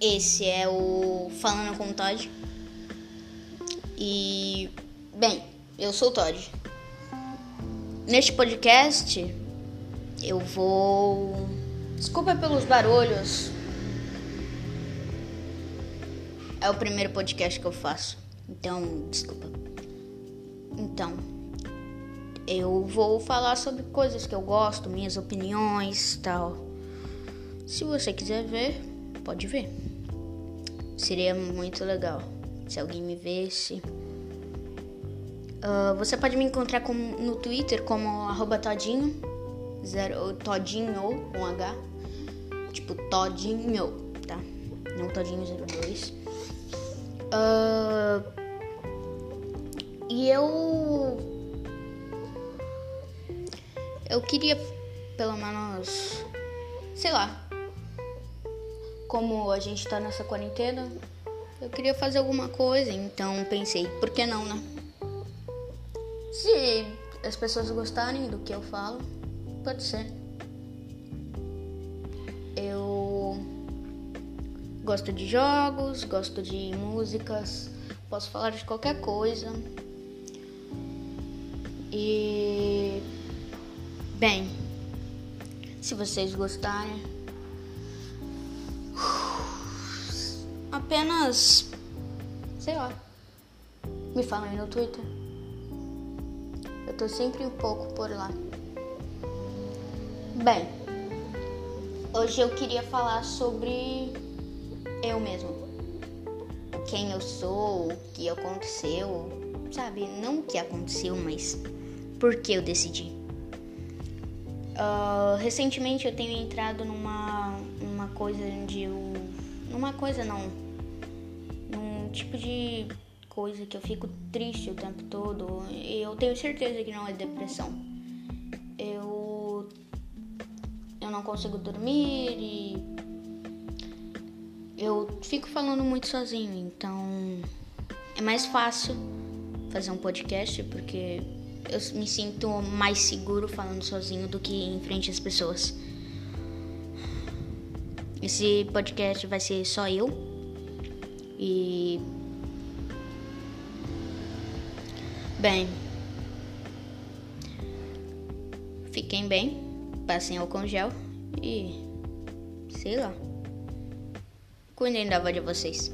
Esse é o Falando com o Todd. E, bem, eu sou o Todd. Neste podcast, eu vou. Desculpa pelos barulhos. É o primeiro podcast que eu faço. Então, desculpa. Então, eu vou falar sobre coisas que eu gosto, minhas opiniões, tal. Se você quiser ver, pode ver. Seria muito legal se alguém me vesse. Uh, você pode me encontrar com, no Twitter como arroba todinho, zero, todinho com H, tipo todinho, tá? Não todinho 02. Uh, e eu eu queria pelo menos, sei lá, como a gente tá nessa quarentena, eu queria fazer alguma coisa, então pensei, por que não, né? Se as pessoas gostarem do que eu falo, pode ser. Eu gosto de jogos, gosto de músicas, posso falar de qualquer coisa. E bem, se vocês gostarem, apenas, sei lá, me falem no Twitter. Eu tô sempre um pouco por lá. Bem, hoje eu queria falar sobre eu mesmo. Quem eu sou, o que aconteceu, sabe? Não o que aconteceu, mas por que eu decidi. Uh, recentemente eu tenho entrado numa, numa coisa de eu. Numa coisa não tipo de coisa que eu fico triste o tempo todo. E eu tenho certeza que não é depressão. Eu eu não consigo dormir e eu fico falando muito sozinho, então é mais fácil fazer um podcast porque eu me sinto mais seguro falando sozinho do que em frente às pessoas. Esse podcast vai ser só eu e. Bem. Fiquem bem, passem álcool gel e. sei lá. Cuidem da avó de vocês.